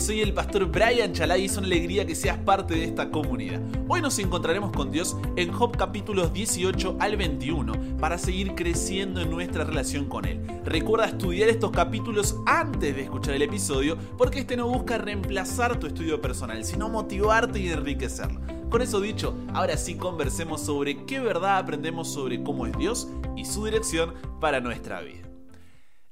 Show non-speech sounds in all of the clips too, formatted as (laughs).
soy el pastor Brian Chalai y es una alegría que seas parte de esta comunidad. Hoy nos encontraremos con Dios en Job capítulos 18 al 21 para seguir creciendo en nuestra relación con Él. Recuerda estudiar estos capítulos antes de escuchar el episodio porque este no busca reemplazar tu estudio personal, sino motivarte y enriquecerlo. Con eso dicho, ahora sí conversemos sobre qué verdad aprendemos sobre cómo es Dios y su dirección para nuestra vida.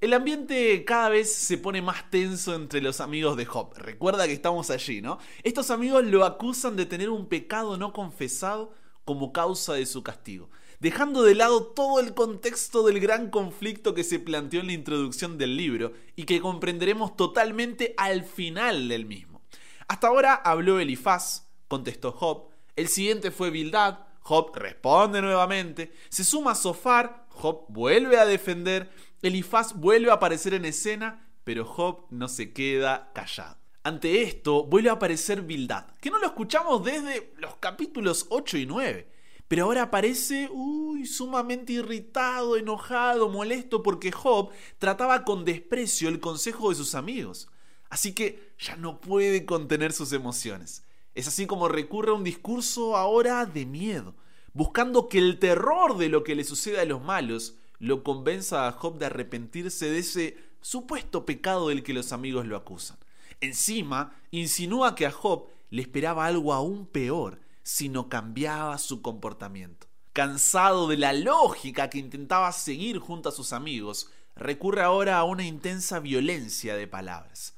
El ambiente cada vez se pone más tenso entre los amigos de Job. Recuerda que estamos allí, ¿no? Estos amigos lo acusan de tener un pecado no confesado como causa de su castigo, dejando de lado todo el contexto del gran conflicto que se planteó en la introducción del libro y que comprenderemos totalmente al final del mismo. Hasta ahora habló Elifaz, contestó Job, el siguiente fue Bildad, Job responde nuevamente, se suma Sofar, Job vuelve a defender, Elifaz vuelve a aparecer en escena, pero Job no se queda callado. Ante esto vuelve a aparecer Bildad, que no lo escuchamos desde los capítulos 8 y 9. Pero ahora aparece, uy, sumamente irritado, enojado, molesto porque Job trataba con desprecio el consejo de sus amigos. Así que ya no puede contener sus emociones. Es así como recurre a un discurso ahora de miedo, buscando que el terror de lo que le sucede a los malos lo convenza a Job de arrepentirse de ese supuesto pecado del que los amigos lo acusan. Encima, insinúa que a Job le esperaba algo aún peor si no cambiaba su comportamiento. Cansado de la lógica que intentaba seguir junto a sus amigos, recurre ahora a una intensa violencia de palabras.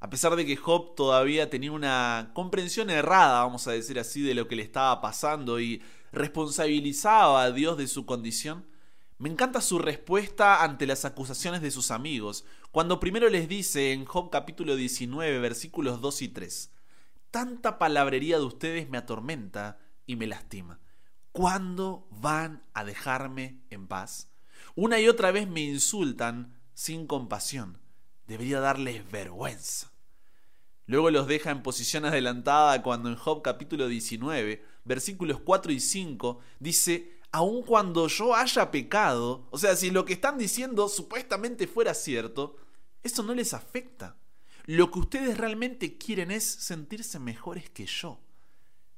A pesar de que Job todavía tenía una comprensión errada, vamos a decir así, de lo que le estaba pasando y responsabilizaba a Dios de su condición, me encanta su respuesta ante las acusaciones de sus amigos, cuando primero les dice en Job capítulo 19 versículos 2 y 3, Tanta palabrería de ustedes me atormenta y me lastima. ¿Cuándo van a dejarme en paz? Una y otra vez me insultan sin compasión. Debería darles vergüenza. Luego los deja en posición adelantada cuando en Job capítulo 19, versículos 4 y 5, dice, aun cuando yo haya pecado, o sea, si lo que están diciendo supuestamente fuera cierto, eso no les afecta. Lo que ustedes realmente quieren es sentirse mejores que yo.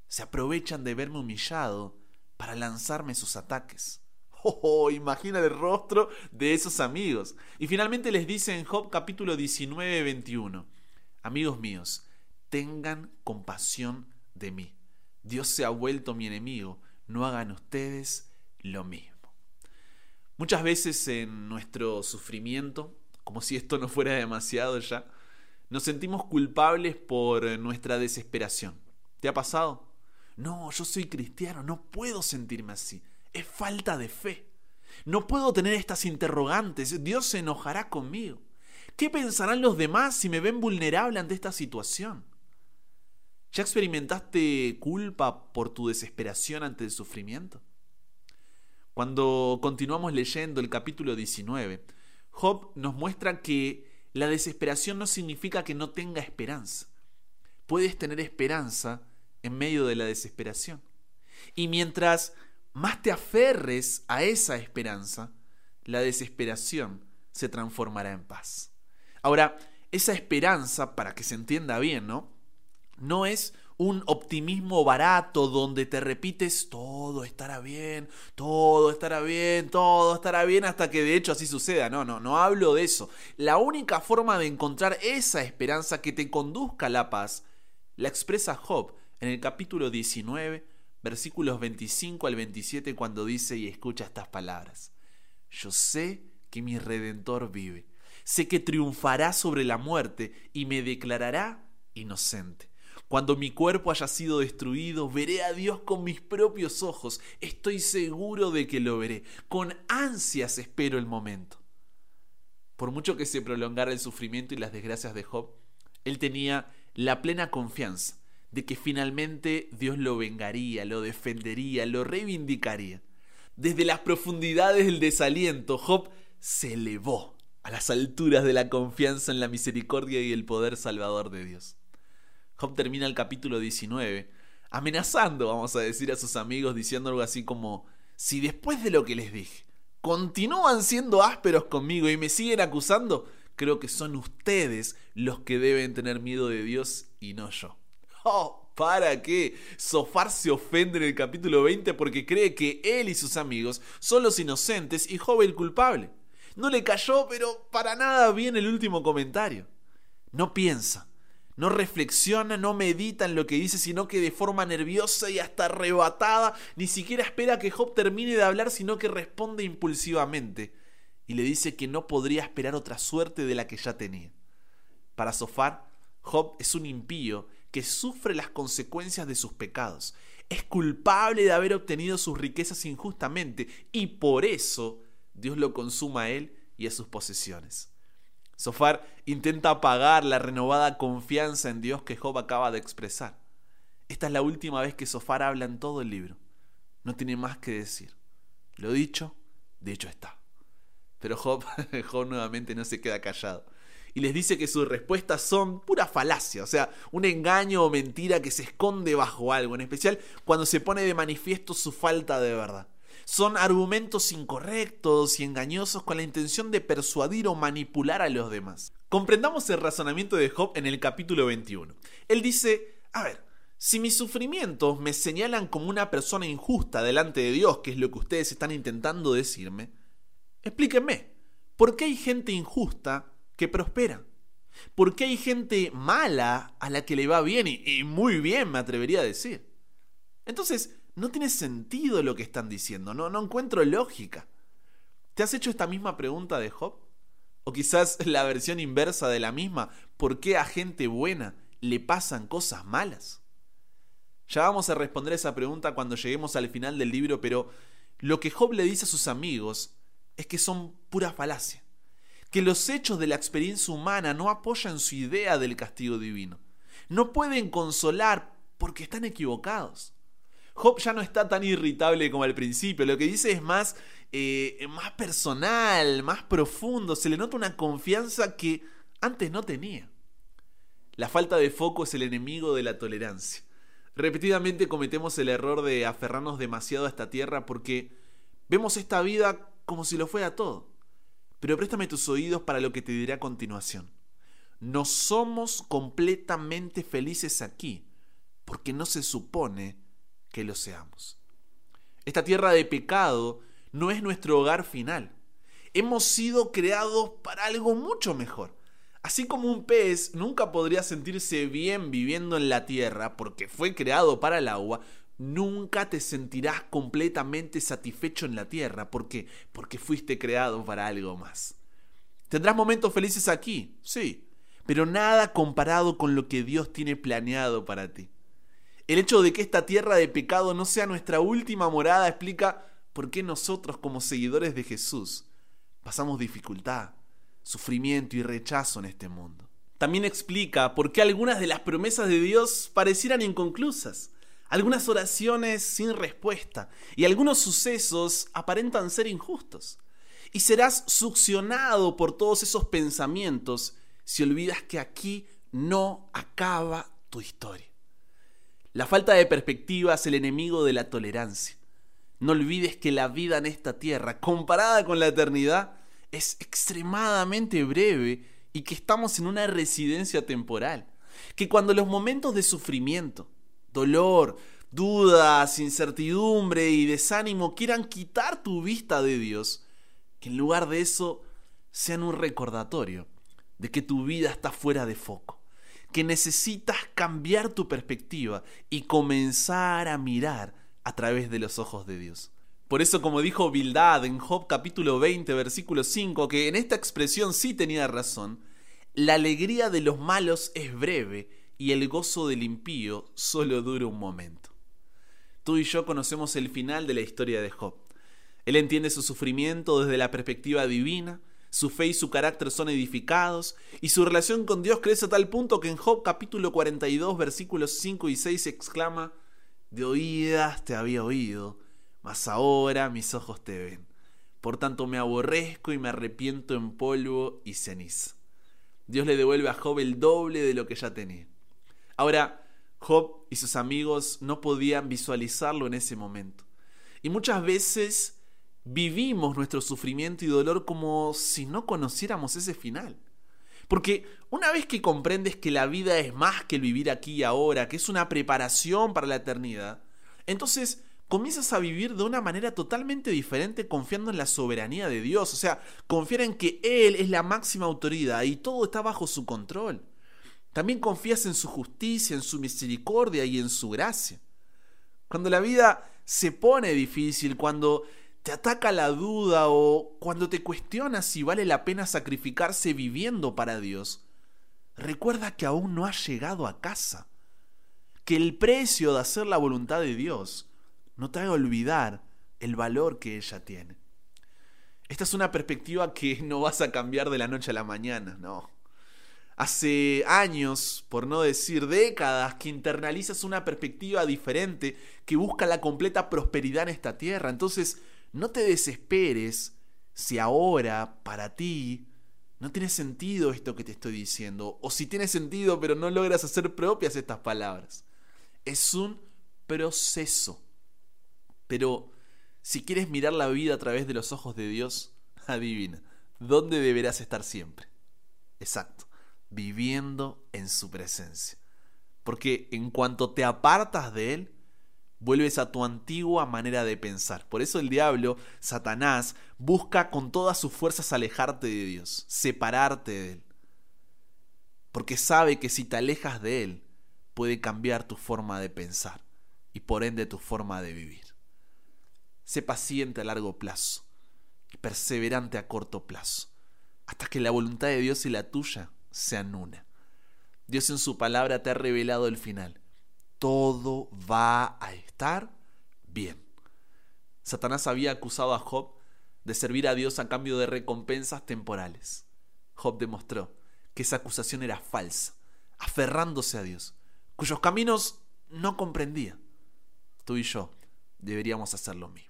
Se aprovechan de verme humillado para lanzarme sus ataques. (laughs) Oh, imagina el rostro de esos amigos. Y finalmente les dice en Job capítulo 19, 21, amigos míos, tengan compasión de mí. Dios se ha vuelto mi enemigo no hagan ustedes lo mismo. Muchas veces en nuestro sufrimiento, como si esto no fuera demasiado ya, nos sentimos culpables por nuestra desesperación. ¿Te ha pasado? No, yo soy cristiano, no puedo sentirme así. Es falta de fe. No puedo tener estas interrogantes. Dios se enojará conmigo. ¿Qué pensarán los demás si me ven vulnerable ante esta situación? ¿Ya experimentaste culpa por tu desesperación ante el sufrimiento? Cuando continuamos leyendo el capítulo 19, Job nos muestra que la desesperación no significa que no tenga esperanza. Puedes tener esperanza en medio de la desesperación. Y mientras más te aferres a esa esperanza, la desesperación se transformará en paz. Ahora, esa esperanza, para que se entienda bien, ¿no? No es un optimismo barato donde te repites todo estará bien, todo estará bien, todo estará bien hasta que de hecho así suceda. No, no, no hablo de eso. La única forma de encontrar esa esperanza que te conduzca a la paz la expresa Job en el capítulo 19, versículos 25 al 27 cuando dice y escucha estas palabras. Yo sé que mi redentor vive. Sé que triunfará sobre la muerte y me declarará inocente. Cuando mi cuerpo haya sido destruido, veré a Dios con mis propios ojos. Estoy seguro de que lo veré. Con ansias espero el momento. Por mucho que se prolongara el sufrimiento y las desgracias de Job, él tenía la plena confianza de que finalmente Dios lo vengaría, lo defendería, lo reivindicaría. Desde las profundidades del desaliento, Job se elevó a las alturas de la confianza en la misericordia y el poder salvador de Dios. Job termina el capítulo 19 amenazando, vamos a decir, a sus amigos diciendo algo así como, si después de lo que les dije, continúan siendo ásperos conmigo y me siguen acusando, creo que son ustedes los que deben tener miedo de Dios y no yo. Oh, ¿para qué? Sofar se ofende en el capítulo 20 porque cree que él y sus amigos son los inocentes y Job el culpable. No le cayó, pero para nada bien el último comentario. No piensa, no reflexiona, no medita en lo que dice, sino que de forma nerviosa y hasta arrebatada, ni siquiera espera que Job termine de hablar, sino que responde impulsivamente y le dice que no podría esperar otra suerte de la que ya tenía. Para Sofar, Job es un impío que sufre las consecuencias de sus pecados. Es culpable de haber obtenido sus riquezas injustamente y por eso Dios lo consuma a él y a sus posesiones. Sofar intenta apagar la renovada confianza en Dios que Job acaba de expresar. Esta es la última vez que Sofar habla en todo el libro. No tiene más que decir. Lo dicho, dicho está. Pero Job, (laughs) Job nuevamente no se queda callado. Y les dice que sus respuestas son pura falacia, o sea, un engaño o mentira que se esconde bajo algo, en especial cuando se pone de manifiesto su falta de verdad. Son argumentos incorrectos y engañosos con la intención de persuadir o manipular a los demás. Comprendamos el razonamiento de Job en el capítulo 21. Él dice, a ver, si mis sufrimientos me señalan como una persona injusta delante de Dios, que es lo que ustedes están intentando decirme, explíquenme, ¿por qué hay gente injusta que prospera? ¿Por qué hay gente mala a la que le va bien y, y muy bien, me atrevería a decir? Entonces, no tiene sentido lo que están diciendo, no, no encuentro lógica. ¿Te has hecho esta misma pregunta de Job? O quizás (laughs) la versión inversa de la misma, ¿por qué a gente buena le pasan cosas malas? Ya vamos a responder esa pregunta cuando lleguemos al final del libro, pero lo que Job le dice a sus amigos es que son pura falacia, que los hechos de la experiencia humana no apoyan su idea del castigo divino, no pueden consolar porque están equivocados. Job ya no está tan irritable como al principio, lo que dice es más, eh, más personal, más profundo, se le nota una confianza que antes no tenía. La falta de foco es el enemigo de la tolerancia. Repetidamente cometemos el error de aferrarnos demasiado a esta tierra porque vemos esta vida como si lo fuera todo. Pero préstame tus oídos para lo que te diré a continuación. No somos completamente felices aquí, porque no se supone que lo seamos. Esta tierra de pecado no es nuestro hogar final. Hemos sido creados para algo mucho mejor. Así como un pez nunca podría sentirse bien viviendo en la tierra porque fue creado para el agua, nunca te sentirás completamente satisfecho en la tierra. ¿Por qué? Porque fuiste creado para algo más. ¿Tendrás momentos felices aquí? Sí, pero nada comparado con lo que Dios tiene planeado para ti. El hecho de que esta tierra de pecado no sea nuestra última morada explica por qué nosotros como seguidores de Jesús pasamos dificultad, sufrimiento y rechazo en este mundo. También explica por qué algunas de las promesas de Dios parecieran inconclusas, algunas oraciones sin respuesta y algunos sucesos aparentan ser injustos. Y serás succionado por todos esos pensamientos si olvidas que aquí no acaba tu historia. La falta de perspectiva es el enemigo de la tolerancia. No olvides que la vida en esta tierra, comparada con la eternidad, es extremadamente breve y que estamos en una residencia temporal. Que cuando los momentos de sufrimiento, dolor, dudas, incertidumbre y desánimo quieran quitar tu vista de Dios, que en lugar de eso sean un recordatorio de que tu vida está fuera de foco que necesitas cambiar tu perspectiva y comenzar a mirar a través de los ojos de Dios. Por eso, como dijo Bildad en Job capítulo 20, versículo 5, que en esta expresión sí tenía razón, la alegría de los malos es breve y el gozo del impío solo dura un momento. Tú y yo conocemos el final de la historia de Job. Él entiende su sufrimiento desde la perspectiva divina, su fe y su carácter son edificados, y su relación con Dios crece a tal punto que en Job capítulo 42 versículos 5 y 6 exclama, de oídas te había oído, mas ahora mis ojos te ven. Por tanto me aborrezco y me arrepiento en polvo y ceniza. Dios le devuelve a Job el doble de lo que ya tenía. Ahora, Job y sus amigos no podían visualizarlo en ese momento. Y muchas veces vivimos nuestro sufrimiento y dolor como si no conociéramos ese final. Porque una vez que comprendes que la vida es más que el vivir aquí y ahora, que es una preparación para la eternidad, entonces comienzas a vivir de una manera totalmente diferente confiando en la soberanía de Dios, o sea, confiar en que Él es la máxima autoridad y todo está bajo su control. También confías en su justicia, en su misericordia y en su gracia. Cuando la vida se pone difícil, cuando te ataca la duda o cuando te cuestionas si vale la pena sacrificarse viviendo para Dios, recuerda que aún no has llegado a casa, que el precio de hacer la voluntad de Dios no te haga olvidar el valor que ella tiene. Esta es una perspectiva que (laughs) no vas a cambiar de la noche a la mañana, no. Hace años, por no decir décadas, que internalizas una perspectiva diferente que busca la completa prosperidad en esta tierra. Entonces, no te desesperes si ahora, para ti, no tiene sentido esto que te estoy diciendo. O si tiene sentido, pero no logras hacer propias estas palabras. Es un proceso. Pero si quieres mirar la vida a través de los ojos de Dios, (laughs) adivina, ¿dónde deberás estar siempre? Exacto, viviendo en su presencia. Porque en cuanto te apartas de Él, vuelves a tu antigua manera de pensar. Por eso el diablo, Satanás, busca con todas sus fuerzas alejarte de Dios, separarte de Él. Porque sabe que si te alejas de Él, puede cambiar tu forma de pensar y por ende tu forma de vivir. Sé paciente a largo plazo y perseverante a corto plazo, hasta que la voluntad de Dios y la tuya sean una. Dios en su palabra te ha revelado el final. Todo va a estar bien. Satanás había acusado a Job de servir a Dios a cambio de recompensas temporales. Job demostró que esa acusación era falsa, aferrándose a Dios, cuyos caminos no comprendía. Tú y yo deberíamos hacer lo mismo.